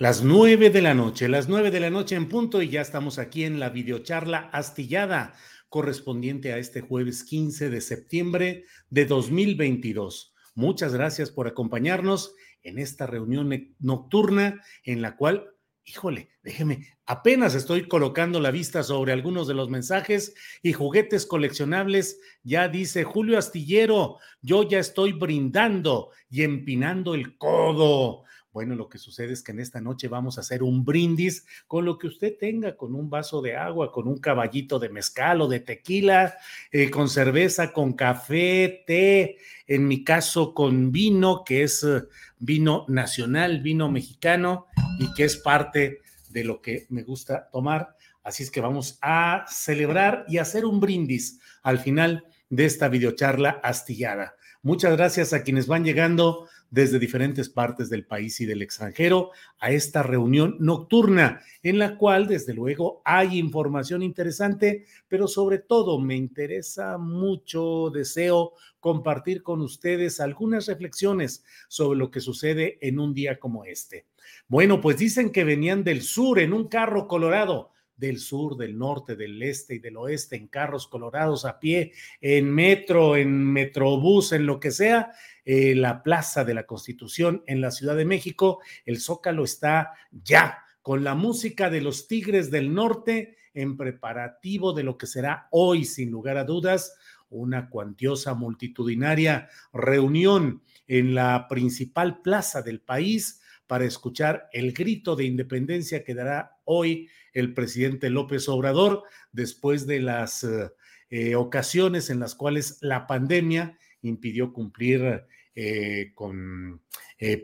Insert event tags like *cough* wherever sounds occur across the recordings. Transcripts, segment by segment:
Las nueve de la noche, las nueve de la noche en punto, y ya estamos aquí en la videocharla astillada correspondiente a este jueves 15 de septiembre de 2022. Muchas gracias por acompañarnos en esta reunión nocturna en la cual, híjole, déjeme, apenas estoy colocando la vista sobre algunos de los mensajes y juguetes coleccionables. Ya dice Julio Astillero, yo ya estoy brindando y empinando el codo. Bueno, lo que sucede es que en esta noche vamos a hacer un brindis con lo que usted tenga, con un vaso de agua, con un caballito de mezcal o de tequila, eh, con cerveza, con café, té, en mi caso con vino, que es eh, vino nacional, vino mexicano y que es parte de lo que me gusta tomar. Así es que vamos a celebrar y hacer un brindis al final de esta videocharla astillada. Muchas gracias a quienes van llegando desde diferentes partes del país y del extranjero a esta reunión nocturna, en la cual, desde luego, hay información interesante, pero sobre todo me interesa mucho, deseo compartir con ustedes algunas reflexiones sobre lo que sucede en un día como este. Bueno, pues dicen que venían del sur en un carro colorado del sur, del norte, del este y del oeste, en carros colorados a pie, en metro, en metrobús, en lo que sea, eh, la Plaza de la Constitución en la Ciudad de México, el Zócalo está ya con la música de los Tigres del Norte en preparativo de lo que será hoy, sin lugar a dudas, una cuantiosa multitudinaria reunión en la principal plaza del país para escuchar el grito de independencia que dará hoy el presidente López Obrador después de las eh, eh, ocasiones en las cuales la pandemia impidió cumplir eh, con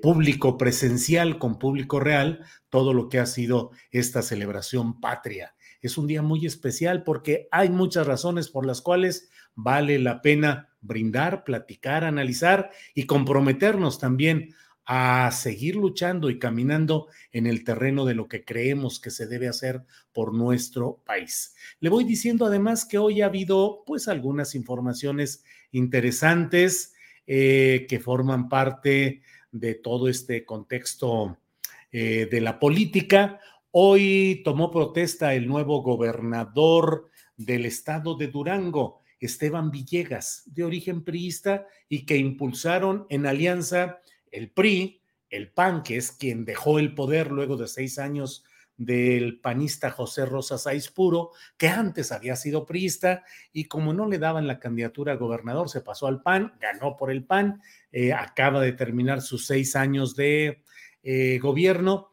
público presencial, con público real, todo lo que ha sido esta celebración patria. Es un día muy especial porque hay muchas razones por las cuales vale la pena brindar, platicar, analizar y comprometernos también a seguir luchando y caminando en el terreno de lo que creemos que se debe hacer por nuestro país. Le voy diciendo además que hoy ha habido pues algunas informaciones interesantes eh, que forman parte de todo este contexto eh, de la política. Hoy tomó protesta el nuevo gobernador del estado de Durango, Esteban Villegas, de origen priista y que impulsaron en alianza el PRI, el PAN, que es quien dejó el poder luego de seis años del panista José Rosa Saiz Puro, que antes había sido priista y como no le daban la candidatura a gobernador, se pasó al PAN, ganó por el PAN, eh, acaba de terminar sus seis años de eh, gobierno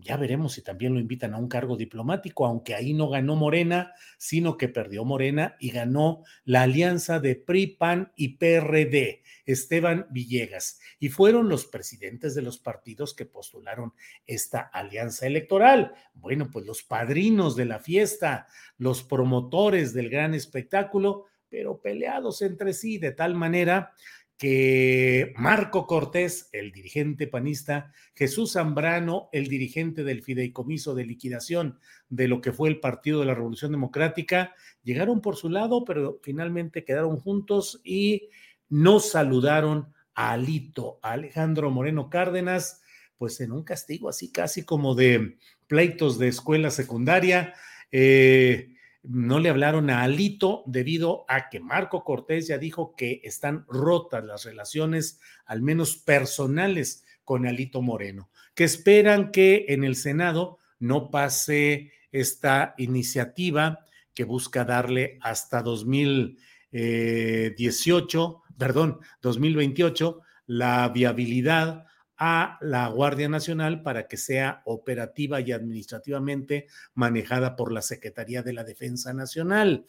ya veremos si también lo invitan a un cargo diplomático, aunque ahí no ganó Morena, sino que perdió Morena y ganó la alianza de PRI, PAN y PRD, Esteban Villegas. Y fueron los presidentes de los partidos que postularon esta alianza electoral. Bueno, pues los padrinos de la fiesta, los promotores del gran espectáculo, pero peleados entre sí de tal manera que Marco Cortés, el dirigente panista, Jesús Zambrano, el dirigente del fideicomiso de liquidación de lo que fue el Partido de la Revolución Democrática, llegaron por su lado, pero finalmente quedaron juntos y no saludaron a Alito, a Alejandro Moreno Cárdenas, pues en un castigo así casi como de pleitos de escuela secundaria. Eh, no le hablaron a Alito debido a que Marco Cortés ya dijo que están rotas las relaciones, al menos personales, con Alito Moreno, que esperan que en el Senado no pase esta iniciativa que busca darle hasta 2018, perdón, 2028, la viabilidad a la Guardia Nacional para que sea operativa y administrativamente manejada por la Secretaría de la Defensa Nacional.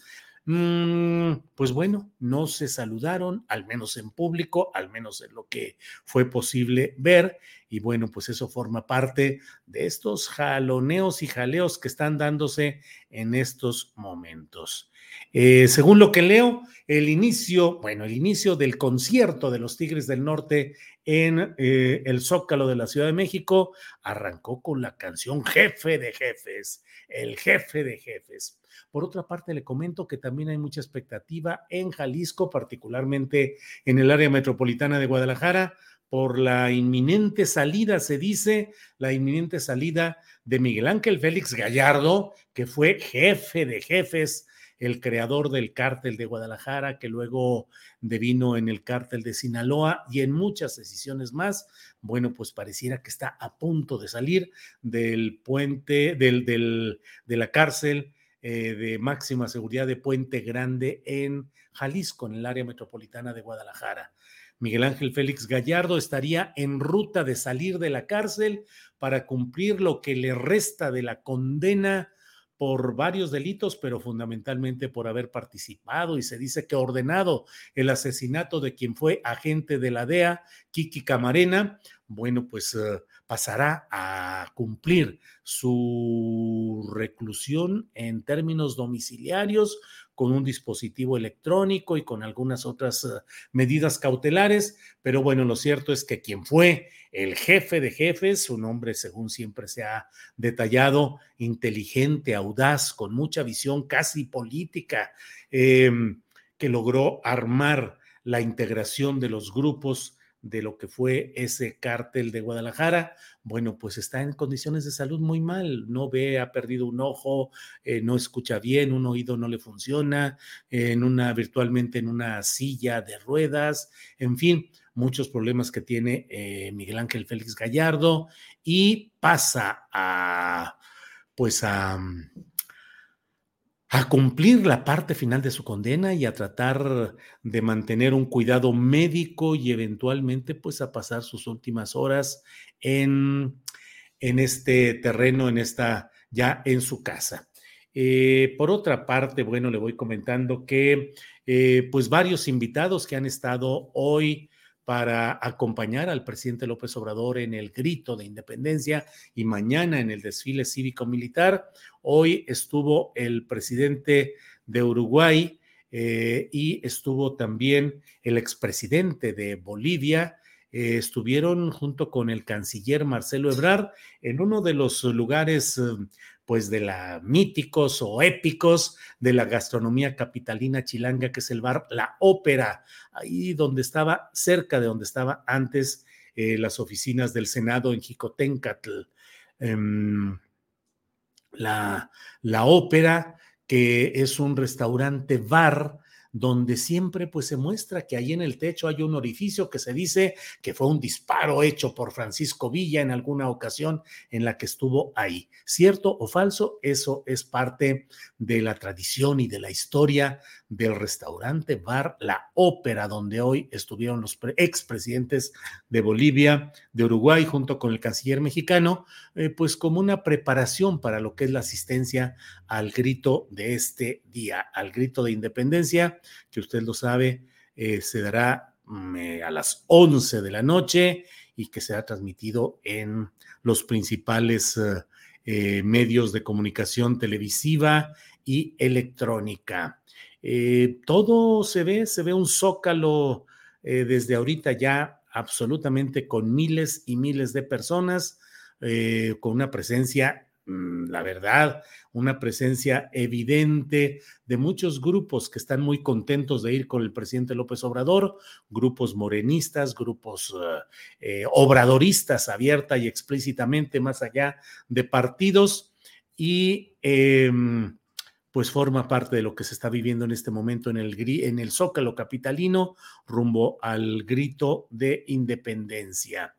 Mm, pues bueno, no se saludaron, al menos en público, al menos en lo que fue posible ver. Y bueno, pues eso forma parte de estos jaloneos y jaleos que están dándose en estos momentos. Eh, según lo que leo, el inicio, bueno, el inicio del concierto de los Tigres del Norte en eh, el Zócalo de la Ciudad de México arrancó con la canción Jefe de Jefes, el jefe de jefes. Por otra parte, le comento que también hay mucha expectativa en Jalisco, particularmente en el área metropolitana de Guadalajara, por la inminente salida, se dice, la inminente salida de Miguel Ángel Félix Gallardo, que fue jefe de jefes el creador del cártel de Guadalajara, que luego devino en el cártel de Sinaloa y en muchas decisiones más. Bueno, pues pareciera que está a punto de salir del puente, del, del, de la cárcel eh, de máxima seguridad de Puente Grande en Jalisco, en el área metropolitana de Guadalajara. Miguel Ángel Félix Gallardo estaría en ruta de salir de la cárcel para cumplir lo que le resta de la condena por varios delitos, pero fundamentalmente por haber participado y se dice que ordenado el asesinato de quien fue agente de la DEA, Kiki Camarena, bueno, pues eh, pasará a cumplir su reclusión en términos domiciliarios con un dispositivo electrónico y con algunas otras eh, medidas cautelares, pero bueno, lo cierto es que quien fue el jefe de jefes, su nombre según siempre se ha detallado, inteligente, audaz, con mucha visión casi política, em, que logró armar la integración de los grupos de lo que fue ese cártel de Guadalajara, bueno, pues está en condiciones de salud muy mal, no ve, ha perdido un ojo, eh, no escucha bien, un oído no le funciona, en una virtualmente en una silla de ruedas, en fin, muchos problemas que tiene eh, Miguel Ángel Félix Gallardo y pasa a pues a a cumplir la parte final de su condena y a tratar de mantener un cuidado médico y eventualmente pues a pasar sus últimas horas en, en este terreno, en esta, ya en su casa. Eh, por otra parte, bueno, le voy comentando que eh, pues varios invitados que han estado hoy para acompañar al presidente López Obrador en el grito de independencia y mañana en el desfile cívico-militar. Hoy estuvo el presidente de Uruguay eh, y estuvo también el expresidente de Bolivia. Eh, estuvieron junto con el canciller Marcelo Ebrard en uno de los lugares pues de la míticos o épicos de la gastronomía capitalina chilanga, que es el bar La Ópera, ahí donde estaba, cerca de donde estaba antes eh, las oficinas del Senado en Jicotencatl. Em, la, la Ópera, que es un restaurante bar donde siempre pues se muestra que ahí en el techo hay un orificio que se dice que fue un disparo hecho por Francisco Villa en alguna ocasión en la que estuvo ahí. ¿Cierto o falso? Eso es parte de la tradición y de la historia del restaurante bar La Ópera, donde hoy estuvieron los expresidentes de Bolivia, de Uruguay, junto con el canciller mexicano, eh, pues como una preparación para lo que es la asistencia al grito de este día, al grito de independencia, que usted lo sabe, eh, se dará mm, eh, a las 11 de la noche y que será transmitido en los principales medios de comunicación televisiva y electrónica. Eh, todo se ve, se ve un zócalo eh, desde ahorita ya absolutamente con miles y miles de personas, eh, con una presencia la verdad, una presencia evidente de muchos grupos que están muy contentos de ir con el presidente López Obrador, grupos morenistas, grupos eh, eh, obradoristas abierta y explícitamente más allá de partidos y em, pues forma parte de lo que se está viviendo en este momento en el, en el Zócalo capitalino rumbo al grito de independencia.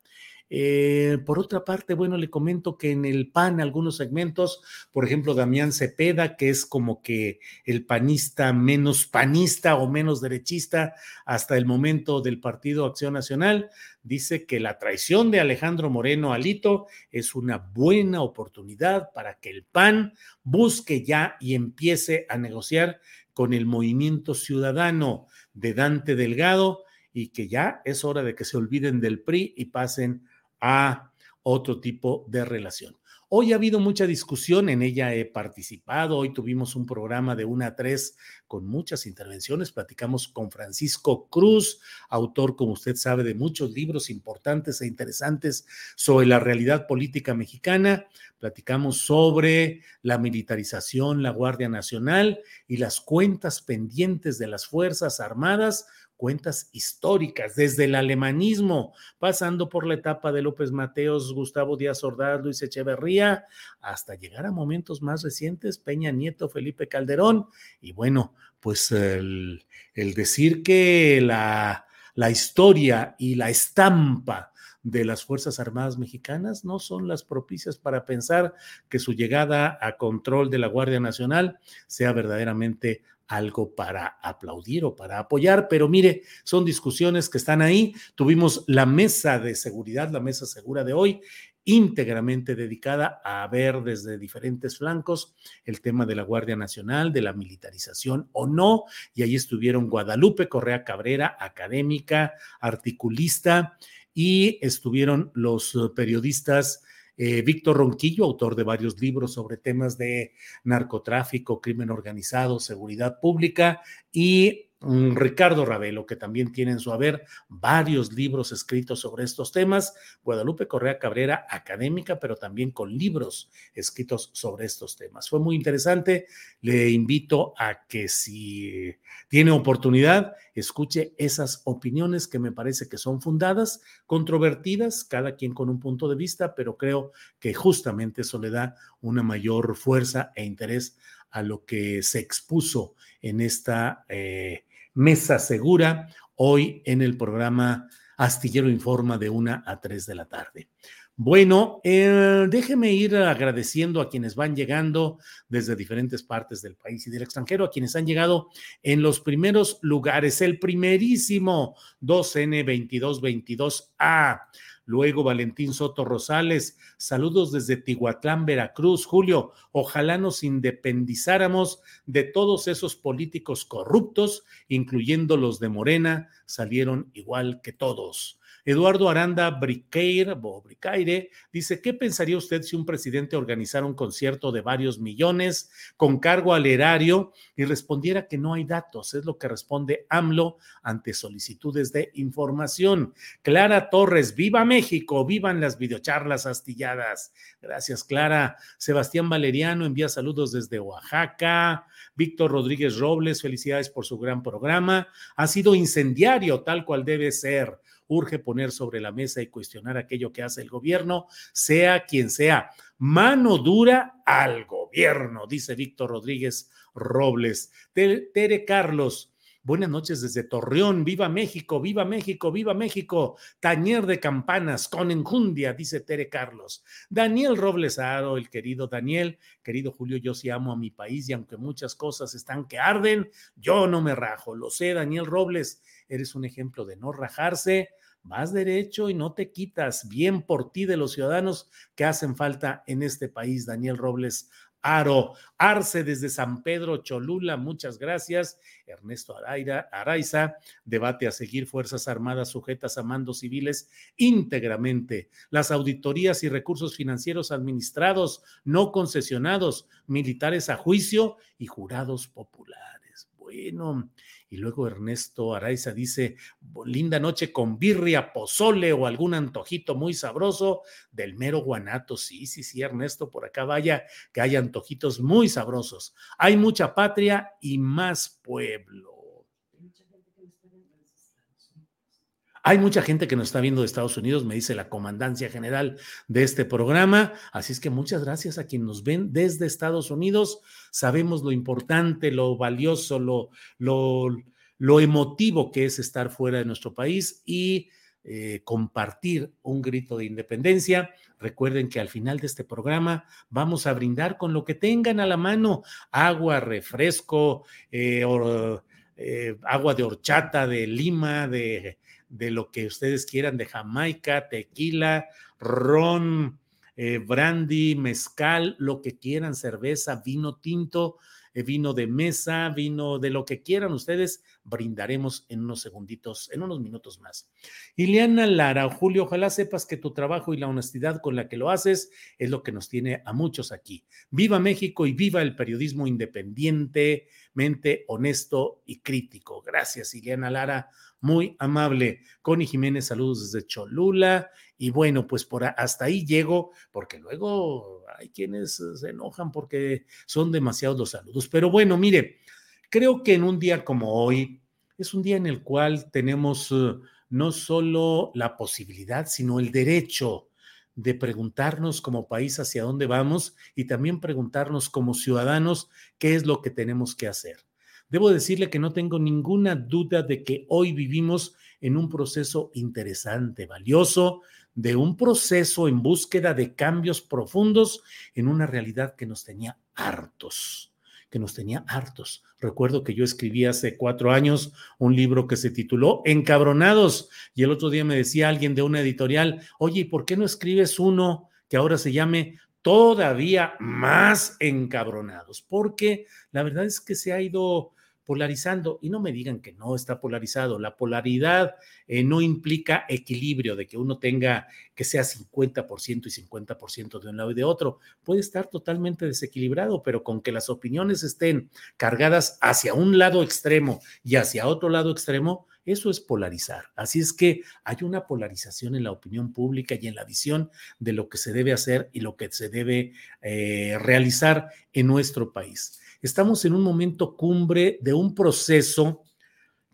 Eh, por otra parte, bueno, le comento que en el PAN algunos segmentos, por ejemplo, Damián Cepeda, que es como que el panista menos panista o menos derechista hasta el momento del Partido Acción Nacional, dice que la traición de Alejandro Moreno Alito es una buena oportunidad para que el PAN busque ya y empiece a negociar con el movimiento ciudadano de Dante Delgado y que ya es hora de que se olviden del PRI y pasen a otro tipo de relación. Hoy ha habido mucha discusión, en ella he participado, hoy tuvimos un programa de una a tres con muchas intervenciones, platicamos con Francisco Cruz, autor, como usted sabe, de muchos libros importantes e interesantes sobre la realidad política mexicana, platicamos sobre la militarización, la Guardia Nacional y las cuentas pendientes de las Fuerzas Armadas cuentas históricas, desde el alemanismo, pasando por la etapa de López Mateos, Gustavo Díaz Ordaz, Luis Echeverría, hasta llegar a momentos más recientes, Peña Nieto, Felipe Calderón, y bueno, pues el, decir que la, la historia y la estampa de las Fuerzas Armadas Mexicanas no son las propicias para pensar que su llegada a control de la Guardia Nacional sea verdaderamente algo para aplaudir o para apoyar, pero mire, son discusiones que están ahí. Tuvimos la mesa de seguridad, la mesa segura de hoy, íntegramente dedicada a ver desde diferentes flancos el tema de la Guardia Nacional, de la militarización o no, y ahí estuvieron Guadalupe Correa Cabrera, académica, articulista, y estuvieron los periodistas eh, Víctor Ronquillo, autor de varios libros sobre temas de narcotráfico, crimen organizado, seguridad pública, y Ricardo Ravelo, que también tiene en su haber varios libros escritos sobre estos temas, Guadalupe Correa Cabrera, académica, pero también con libros escritos sobre estos temas. Fue muy interesante, le invito a que si tiene oportunidad, escuche esas opiniones que me parece que son fundadas, controvertidas, cada quien con un punto de vista, pero creo que justamente eso le da una mayor fuerza e interés a lo que se expuso en esta eh, mesa segura hoy en el programa Astillero Informa de una a tres de la tarde. Bueno, eh, déjeme ir agradeciendo a quienes van llegando desde diferentes partes del país y del extranjero, a quienes han llegado en los primeros lugares. El primerísimo 2N2222A Luego Valentín Soto Rosales, saludos desde Tihuatlán, Veracruz. Julio, ojalá nos independizáramos de todos esos políticos corruptos, incluyendo los de Morena, salieron igual que todos. Eduardo Aranda Bricaire dice, ¿qué pensaría usted si un presidente organizara un concierto de varios millones con cargo al erario y respondiera que no hay datos? Es lo que responde AMLO ante solicitudes de información. Clara Torres, viva México, vivan las videocharlas astilladas. Gracias, Clara. Sebastián Valeriano envía saludos desde Oaxaca. Víctor Rodríguez Robles, felicidades por su gran programa. Ha sido incendiario, tal cual debe ser urge poner sobre la mesa y cuestionar aquello que hace el gobierno, sea quien sea. Mano dura al gobierno, dice Víctor Rodríguez Robles. Tere Carlos. Buenas noches desde Torreón. Viva México, viva México, viva México. Tañer de campanas con enjundia, dice Tere Carlos. Daniel Robles Aro, el querido Daniel. Querido Julio, yo sí amo a mi país y aunque muchas cosas están que arden, yo no me rajo. Lo sé, Daniel Robles. Eres un ejemplo de no rajarse vas derecho y no te quitas. Bien por ti de los ciudadanos que hacen falta en este país. Daniel Robles Aro, Arce desde San Pedro Cholula, muchas gracias. Ernesto Araira, Araiza, debate a seguir Fuerzas Armadas sujetas a mandos civiles íntegramente. Las auditorías y recursos financieros administrados, no concesionados, militares a juicio y jurados populares. Bueno, Y luego Ernesto Araiza dice, linda noche con birria, pozole o algún antojito muy sabroso del mero guanato. Sí, sí, sí, Ernesto, por acá vaya, que hay antojitos muy sabrosos. Hay mucha patria y más pueblo. Hay mucha gente que nos está viendo de Estados Unidos, me dice la comandancia general de este programa. Así es que muchas gracias a quienes nos ven desde Estados Unidos. Sabemos lo importante, lo valioso, lo, lo, lo emotivo que es estar fuera de nuestro país y eh, compartir un grito de independencia. Recuerden que al final de este programa vamos a brindar con lo que tengan a la mano, agua, refresco, eh, eh, agua de horchata, de lima, de de lo que ustedes quieran, de Jamaica, tequila, ron, eh, brandy, mezcal, lo que quieran, cerveza, vino tinto, eh, vino de mesa, vino de lo que quieran ustedes, brindaremos en unos segunditos, en unos minutos más. Ileana Lara, Julio, ojalá sepas que tu trabajo y la honestidad con la que lo haces es lo que nos tiene a muchos aquí. Viva México y viva el periodismo independientemente honesto y crítico. Gracias, Ileana Lara muy amable. Connie Jiménez, saludos desde Cholula. Y bueno, pues por hasta ahí llego, porque luego hay quienes se enojan porque son demasiados los saludos. Pero bueno, mire, creo que en un día como hoy es un día en el cual tenemos eh, no solo la posibilidad, sino el derecho de preguntarnos como país hacia dónde vamos y también preguntarnos como ciudadanos qué es lo que tenemos que hacer. Debo decirle que no tengo ninguna duda de que hoy vivimos en un proceso interesante, valioso, de un proceso en búsqueda de cambios profundos en una realidad que nos tenía hartos, que nos tenía hartos. Recuerdo que yo escribí hace cuatro años un libro que se tituló Encabronados y el otro día me decía alguien de una editorial, oye, ¿y por qué no escribes uno que ahora se llame todavía más encabronados? Porque la verdad es que se ha ido polarizando. Y no me digan que no está polarizado. La polaridad eh, no implica equilibrio, de que uno tenga que sea 50% y 50% de un lado y de otro. Puede estar totalmente desequilibrado, pero con que las opiniones estén cargadas hacia un lado extremo y hacia otro lado extremo, eso es polarizar. Así es que hay una polarización en la opinión pública y en la visión de lo que se debe hacer y lo que se debe eh, realizar en nuestro país. Estamos en un momento cumbre de un proceso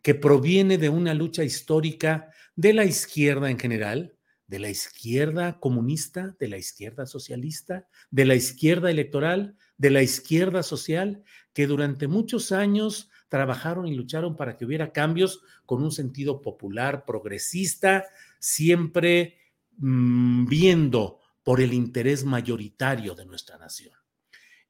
que proviene de una lucha histórica de la izquierda en general, de la izquierda comunista, de la izquierda socialista, de la izquierda electoral, de la izquierda social, que durante muchos años trabajaron y lucharon para que hubiera cambios con un sentido popular, progresista, siempre mm, viendo por el interés mayoritario de nuestra nación.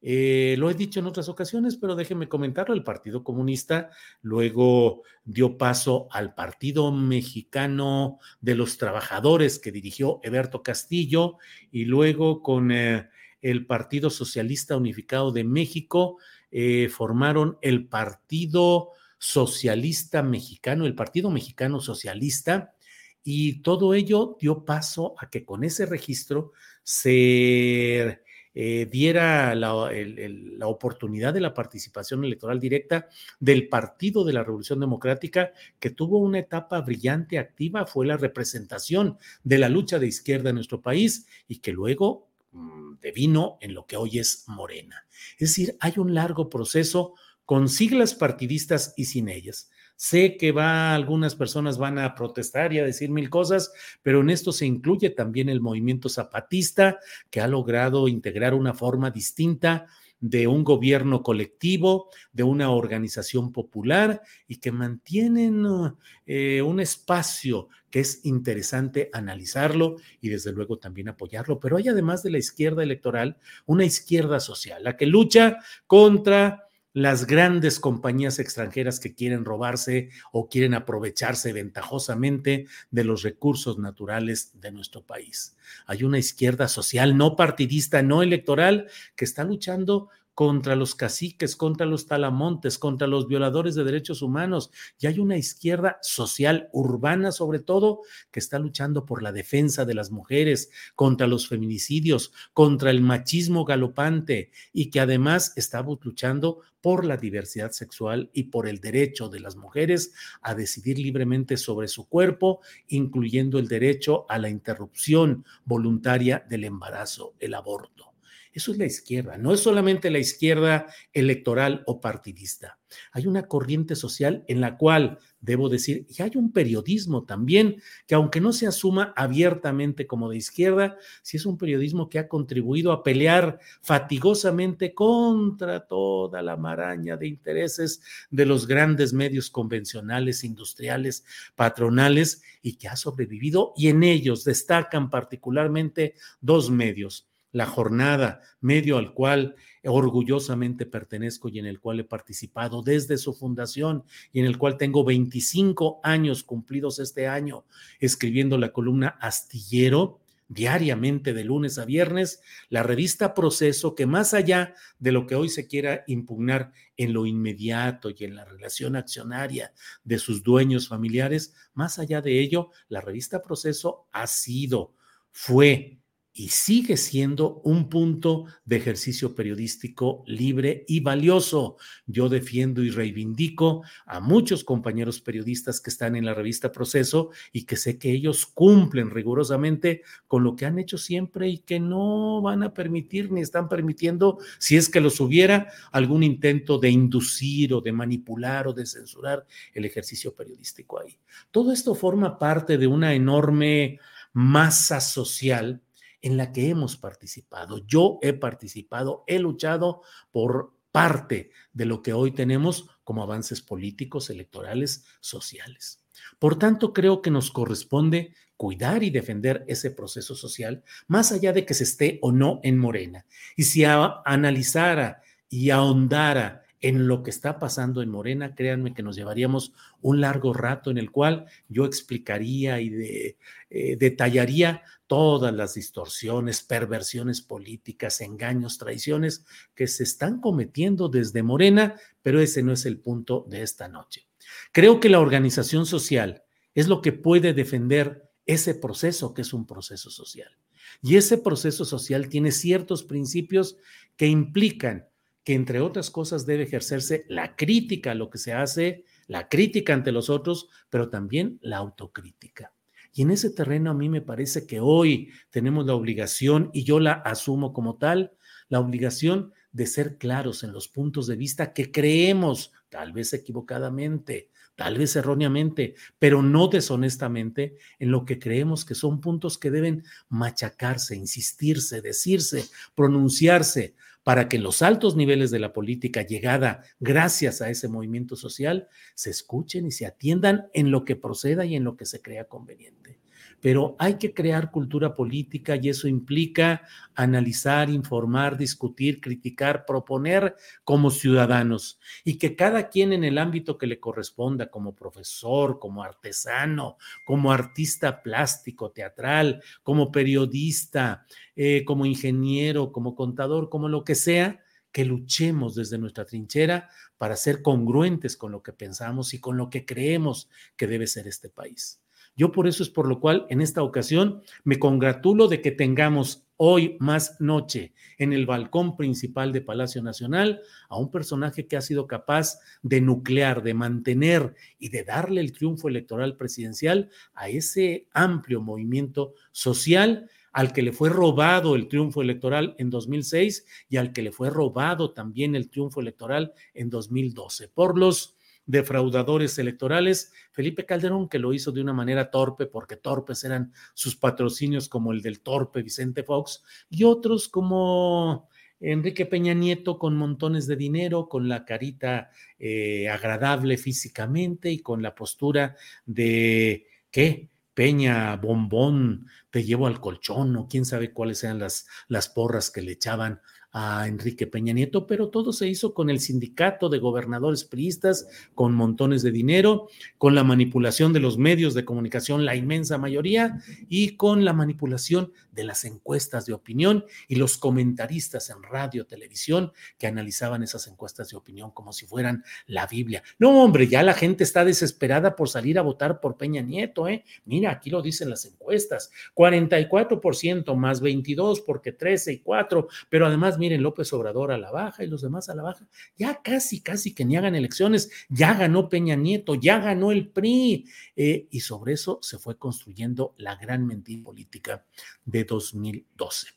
Eh, lo he dicho en otras ocasiones, pero déjenme comentarlo. El Partido Comunista luego dio paso al Partido Mexicano de los Trabajadores que dirigió Eberto Castillo y luego con eh, el Partido Socialista Unificado de México eh, formaron el Partido Socialista Mexicano, el Partido Mexicano Socialista, y todo ello dio paso a que con ese registro se eh, diera la, la, oportunidad de la participación electoral directa del Partido de la Revolución Democrática, que tuvo una etapa brillante, activa, fue la representación de la lucha de izquierda en nuestro país y que luego mm, devino en lo que hoy es Morena. Es decir, hay un largo proceso con siglas partidistas y sin ellas. Sé que va, algunas personas van a protestar y a decir mil cosas, pero en esto se incluye también el movimiento zapatista, que ha logrado integrar una forma distinta de un gobierno colectivo, de una organización popular y que mantienen eh, un espacio que es interesante analizarlo y desde luego también apoyarlo. Pero hay además de la izquierda electoral una izquierda social, la que lucha contra las grandes compañías extranjeras que quieren robarse o quieren aprovecharse ventajosamente de los recursos naturales de nuestro país. Hay una izquierda social no partidista, no electoral, que está luchando contra los caciques, contra los talamontes, contra los violadores de derechos humanos. Y hay una izquierda social, urbana sobre todo, que está luchando por la defensa de las mujeres, contra los feminicidios, contra el machismo galopante y que además está luchando por la diversidad sexual y por el derecho de las mujeres a decidir libremente sobre su cuerpo, incluyendo el derecho a la interrupción voluntaria del embarazo, el aborto. Eso es la izquierda, no es solamente la izquierda electoral o partidista. Hay una corriente social en la cual, debo decir, y hay un periodismo también, que aunque no se asuma abiertamente como de izquierda, sí es un periodismo que ha contribuido a pelear fatigosamente contra toda la maraña de intereses de los grandes medios convencionales, industriales, patronales, y que ha sobrevivido, y en ellos destacan particularmente dos medios la jornada, medio al cual orgullosamente pertenezco y en el cual he participado desde su fundación y en el cual tengo 25 años cumplidos este año escribiendo la columna Astillero diariamente de lunes a viernes, la revista Proceso, que más allá de lo que hoy se quiera impugnar en lo inmediato y en la relación accionaria de sus dueños familiares, más allá de ello, la revista Proceso ha sido, fue, y sigue siendo un punto de ejercicio periodístico libre y valioso. Yo defiendo y reivindico a muchos compañeros periodistas que están en la revista Proceso y que sé que ellos cumplen rigurosamente con lo que han hecho siempre y que no van a permitir ni están permitiendo, si es que los hubiera, algún intento de inducir o de manipular o de censurar el ejercicio periodístico ahí. Todo esto forma parte de una enorme masa social en la que hemos participado. Yo he participado, he luchado por parte de lo que hoy tenemos como avances políticos, electorales, sociales. Por tanto, creo que nos corresponde cuidar y defender ese proceso social, más allá de que se esté o no en Morena. Y si analizara y ahondara en lo que está pasando en Morena, créanme que nos llevaríamos un largo rato en el cual yo explicaría y eh, detallaría todas las distorsiones, perversiones políticas, engaños, traiciones que se están cometiendo desde Morena, pero ese no es el punto de esta noche. Creo que la organización social es lo que puede defender ese proceso que es un proceso social. Y ese proceso social tiene ciertos principios que implican que entre otras cosas debe ejercerse la crítica a lo que se hace, la crítica ante los otros, pero también la autocrítica. Y en ese terreno a mí me parece que hoy tenemos la obligación, y yo la asumo como tal, la obligación de ser claros en los puntos de vista que creemos, tal vez equivocadamente, tal vez erróneamente, pero no deshonestamente, en lo que creemos que son puntos que deben machacarse, insistirse, decirse, pronunciarse, para que los altos niveles de la política llegada gracias a ese movimiento social se escuchen y se atiendan en lo que proceda y en lo que se crea conveniente pero hay que crear cultura política y eso implica analizar, informar, discutir, criticar, proponer como ciudadanos y que cada quien en el ámbito que le corresponda, como profesor, como artesano, como artista plástico, teatral, como periodista, eh, como ingeniero, como contador, como lo que sea, que luchemos desde nuestra trinchera para ser congruentes con lo que pensamos y con lo que creemos que debe ser este país. Yo por eso es por lo cual en esta ocasión me congratulo de que tengamos hoy más noche en el balcón principal de Palacio Nacional a un personaje que ha sido capaz de nuclear, de mantener y de darle el triunfo electoral presidencial a ese amplio movimiento social al que le fue robado el triunfo electoral en 2006 y al que le fue robado también el triunfo electoral en 2012 por los defraudadores electorales. Felipe Calderón, que lo hizo de una manera torpe, porque torpes eran sus patrocinios, como el del torpe Vicente Fox, y otros como Enrique Peña Nieto con montones de dinero, con la carita eh, agradable físicamente y con la postura de, ¿qué? Peña, bombón, te llevo al colchón, o quién sabe cuáles eran las, las porras que le echaban a Enrique Peña Nieto, pero todo se hizo con el sindicato de gobernadores priistas, con montones de dinero, con la manipulación de los medios de comunicación, la inmensa mayoría, y con la manipulación de las encuestas de opinión y los comentaristas en radio, televisión, que analizaban esas encuestas de opinión como si fueran la Biblia. No, hombre, ya la gente está desesperada por salir a votar por Peña Nieto, ¿eh? Mira, aquí lo dicen las encuestas, 44% más 22 porque 13 y 4, pero además miren, López Obrador a la baja y los demás a la baja, ya casi, casi que ni hagan elecciones, ya ganó Peña Nieto, ya ganó el PRI, eh, y sobre eso se fue construyendo la gran mentira política de 2012.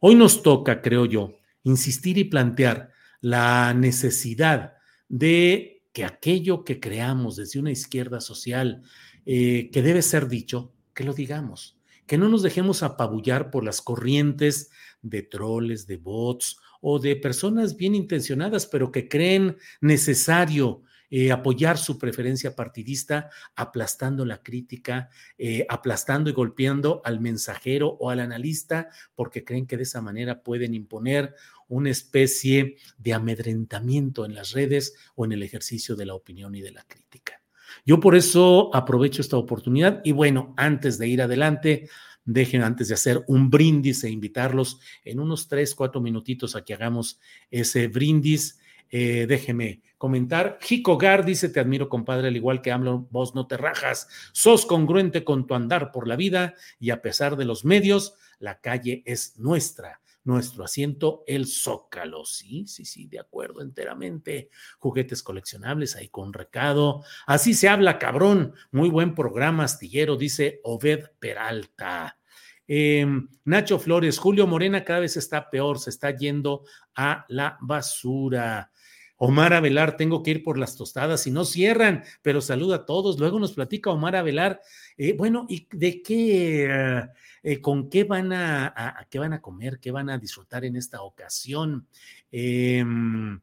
Hoy nos toca, creo yo, insistir y plantear la necesidad de que aquello que creamos desde una izquierda social, eh, que debe ser dicho, que lo digamos, que no nos dejemos apabullar por las corrientes de troles, de bots o de personas bien intencionadas, pero que creen necesario eh, apoyar su preferencia partidista, aplastando la crítica, eh, aplastando y golpeando al mensajero o al analista, porque creen que de esa manera pueden imponer una especie de amedrentamiento en las redes o en el ejercicio de la opinión y de la crítica. Yo por eso aprovecho esta oportunidad y bueno, antes de ir adelante, dejen antes de hacer un brindis e invitarlos en unos tres, cuatro minutitos a que hagamos ese brindis. Eh, déjeme comentar. Jicogar dice: Te admiro, compadre, al igual que hablo, vos no te rajas. Sos congruente con tu andar por la vida y a pesar de los medios, la calle es nuestra. Nuestro asiento, el Zócalo. Sí, sí, sí, de acuerdo enteramente. Juguetes coleccionables ahí con recado. Así se habla, cabrón. Muy buen programa, astillero, dice Obed Peralta. Em, Nacho Flores, Julio Morena cada vez está peor, se está yendo a la basura. Omar Avelar, tengo que ir por las tostadas y no cierran, pero saluda a todos. Luego nos platica Omar Avelar, eh, bueno, ¿y de qué, eh, eh, con qué van a, qué van a comer, qué van a disfrutar en esta ocasión? Em,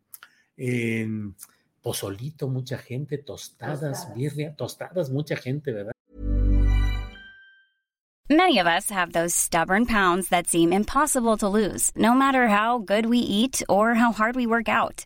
pozolito, mucha gente, tostadas, birria, tostadas, mucha gente, ¿verdad? Many of us have those stubborn pounds that seem impossible to lose, no matter how good we eat or how hard we work out.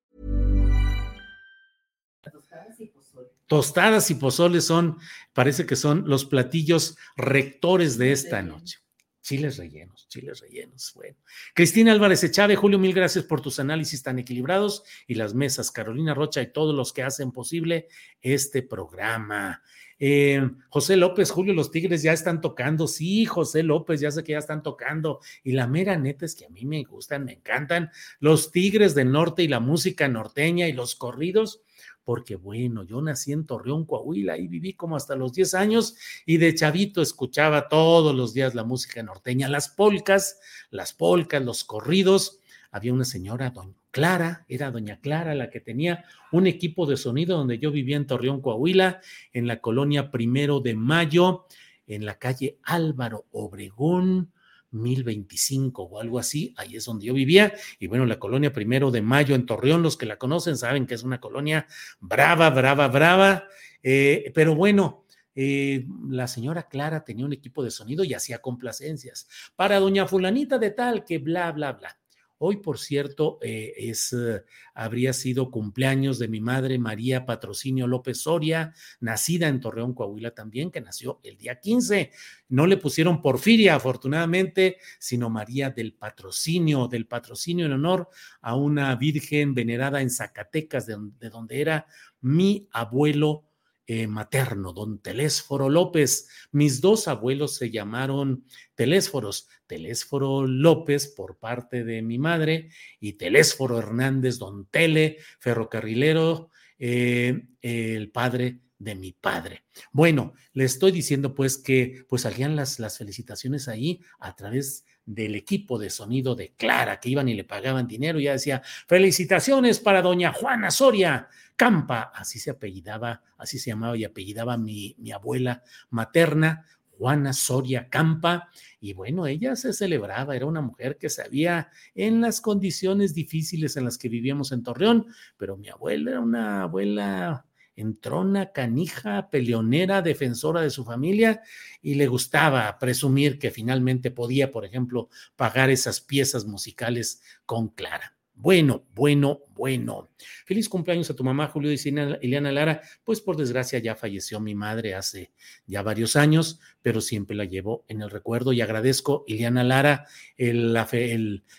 Tostadas y pozoles son, parece que son los platillos rectores de esta noche. Chiles rellenos, chiles rellenos. Bueno. Cristina Álvarez Echave, Julio, mil gracias por tus análisis tan equilibrados y las mesas. Carolina Rocha y todos los que hacen posible este programa. Eh, José López, Julio, los Tigres ya están tocando. Sí, José López, ya sé que ya están tocando. Y la mera neta es que a mí me gustan, me encantan los Tigres del Norte y la música norteña y los corridos porque bueno, yo nací en Torreón, Coahuila, y viví como hasta los 10 años y de chavito escuchaba todos los días la música norteña, las polcas, las polcas, los corridos. Había una señora, doña Clara, era doña Clara la que tenía un equipo de sonido donde yo vivía en Torreón, Coahuila, en la colonia Primero de Mayo, en la calle Álvaro Obregón, 1025 o algo así, ahí es donde yo vivía, y bueno, la colonia primero de mayo en Torreón, los que la conocen saben que es una colonia brava, brava, brava, eh, pero bueno, eh, la señora Clara tenía un equipo de sonido y hacía complacencias. Para doña fulanita de tal que bla, bla, bla. Hoy, por cierto, eh, es, eh, habría sido cumpleaños de mi madre María Patrocinio López Soria, nacida en Torreón, Coahuila también, que nació el día 15. No le pusieron Porfiria, afortunadamente, sino María del Patrocinio, del Patrocinio en honor a una virgen venerada en Zacatecas, de, donde era mi abuelo eh, materno, don Telésforo López. Mis dos abuelos se llamaron Telésforos, Telésforo López por parte de mi madre y Telésforo Hernández, don Tele, ferrocarrilero, eh, el padre de mi padre. Bueno, le estoy diciendo pues que pues salían las, las felicitaciones ahí a través del equipo de sonido de Clara, que iban y le pagaban dinero, y ya decía, felicitaciones para doña Juana Soria, Campa, así se apellidaba, así se llamaba y apellidaba mi, mi abuela materna, Juana Soria Campa, y bueno, ella se celebraba, era una mujer que sabía en las condiciones difíciles en las que vivíamos en Torreón, pero mi abuela era una abuela entrona, canija, peleonera, defensora de su familia y le gustaba presumir que finalmente podía, por ejemplo, pagar esas piezas musicales con Clara. Bueno, bueno, bueno. Feliz cumpleaños a tu mamá, Julio, dice Ileana Lara. Pues por desgracia ya falleció mi madre hace ya varios años, pero siempre la llevo en el recuerdo y agradezco, Ileana Lara, la,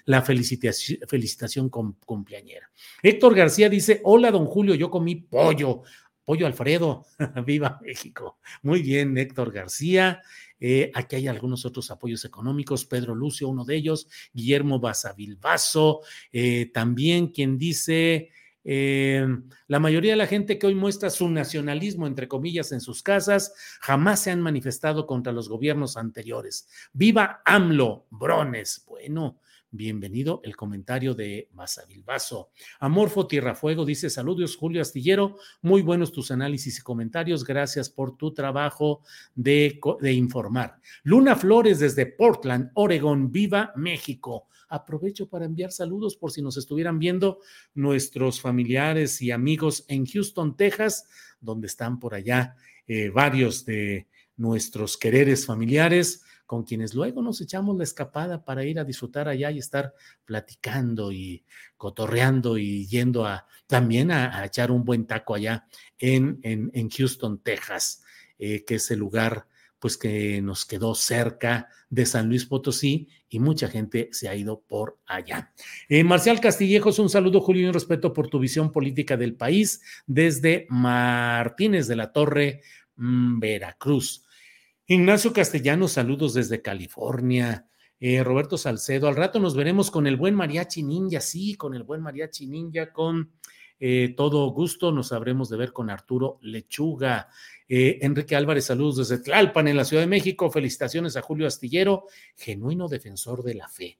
la felicitación, felicitación cumpleañera. Héctor García dice, hola, don Julio, yo comí pollo. Pollo Alfredo, *laughs* viva México. Muy bien, Héctor García. Eh, aquí hay algunos otros apoyos económicos. Pedro Lucio, uno de ellos. Guillermo Basavilbaso, eh, también quien dice. Eh, la mayoría de la gente que hoy muestra su nacionalismo, entre comillas, en sus casas, jamás se han manifestado contra los gobiernos anteriores. Viva AMLO, Brones. Bueno, Bienvenido el comentario de Basavilbaso. Amorfo Tierrafuego dice: Saludos, Julio Astillero. Muy buenos tus análisis y comentarios. Gracias por tu trabajo de, de informar. Luna Flores desde Portland, Oregon. Viva México. Aprovecho para enviar saludos por si nos estuvieran viendo nuestros familiares y amigos en Houston, Texas, donde están por allá eh, varios de nuestros quereres familiares con quienes luego nos echamos la escapada para ir a disfrutar allá y estar platicando y cotorreando y yendo a también a, echar un buen taco allá en, en, Houston, Texas, eh, que es el lugar pues que nos quedó cerca de San Luis Potosí y mucha gente se ha ido por allá. Eh, Marcial Castillejos, un saludo, Julio, y un respeto por tu visión política del país desde Martínez de la Torre, mm, Veracruz. Ignacio Castellanos, saludos desde California. Eh, Roberto Salcedo, al rato nos veremos con el buen mariachi ninja, sí, con el buen mariachi ninja, con eh, todo gusto nos sabremos de ver con Arturo Lechuga. Eh, Enrique Álvarez, saludos desde Tlalpan, en la Ciudad de México. Felicitaciones a Julio Astillero, genuino defensor de la fe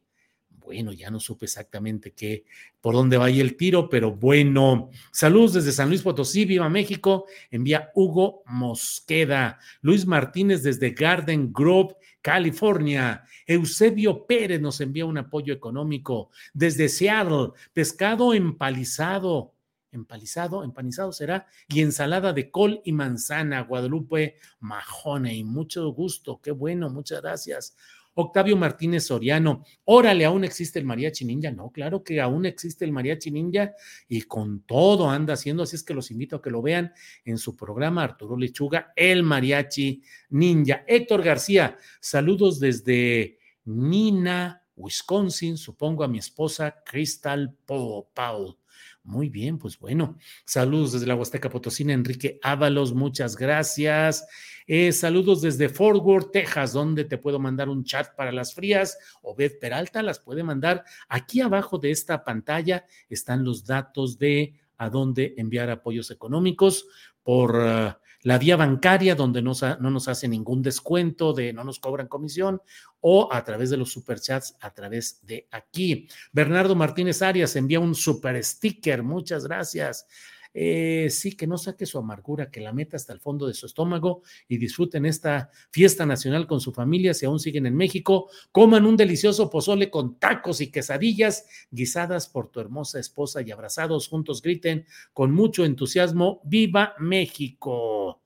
bueno, ya no supe exactamente qué, por dónde va ahí el tiro, pero bueno. Saludos desde San Luis Potosí, viva México. Envía Hugo Mosqueda. Luis Martínez desde Garden Grove, California. Eusebio Pérez nos envía un apoyo económico desde Seattle. Pescado empalizado. Empalizado, empanizado será, y ensalada de col y manzana, Guadalupe Majone, y mucho gusto, qué bueno, muchas gracias. Octavio Martínez Soriano, órale, aún existe el mariachi ninja. No, claro que aún existe el mariachi ninja y con todo anda haciendo, así es que los invito a que lo vean en su programa Arturo Lechuga, el mariachi ninja. Héctor García, saludos desde Nina, Wisconsin, supongo a mi esposa Crystal Paul. Muy bien, pues bueno, saludos desde la Huasteca Potosina, Enrique Ábalos, muchas gracias. Eh, saludos desde Fort Worth, Texas, donde te puedo mandar un chat para las frías. Obed Peralta las puede mandar. Aquí abajo de esta pantalla están los datos de a dónde enviar apoyos económicos por ah, la vía bancaria, donde no, no, nos hace ningún descuento, de no nos cobran comisión, o a través de los superchats, a través de aquí. Bernardo Martínez Arias envía un super sticker, muchas gracias. Eh, sí, que no saque su amargura, que la meta hasta el fondo de su estómago y disfruten esta fiesta nacional con su familia, si aún siguen en México, coman un delicioso pozole con tacos y quesadillas guisadas por tu hermosa esposa y abrazados juntos griten con mucho entusiasmo, ¡Viva México!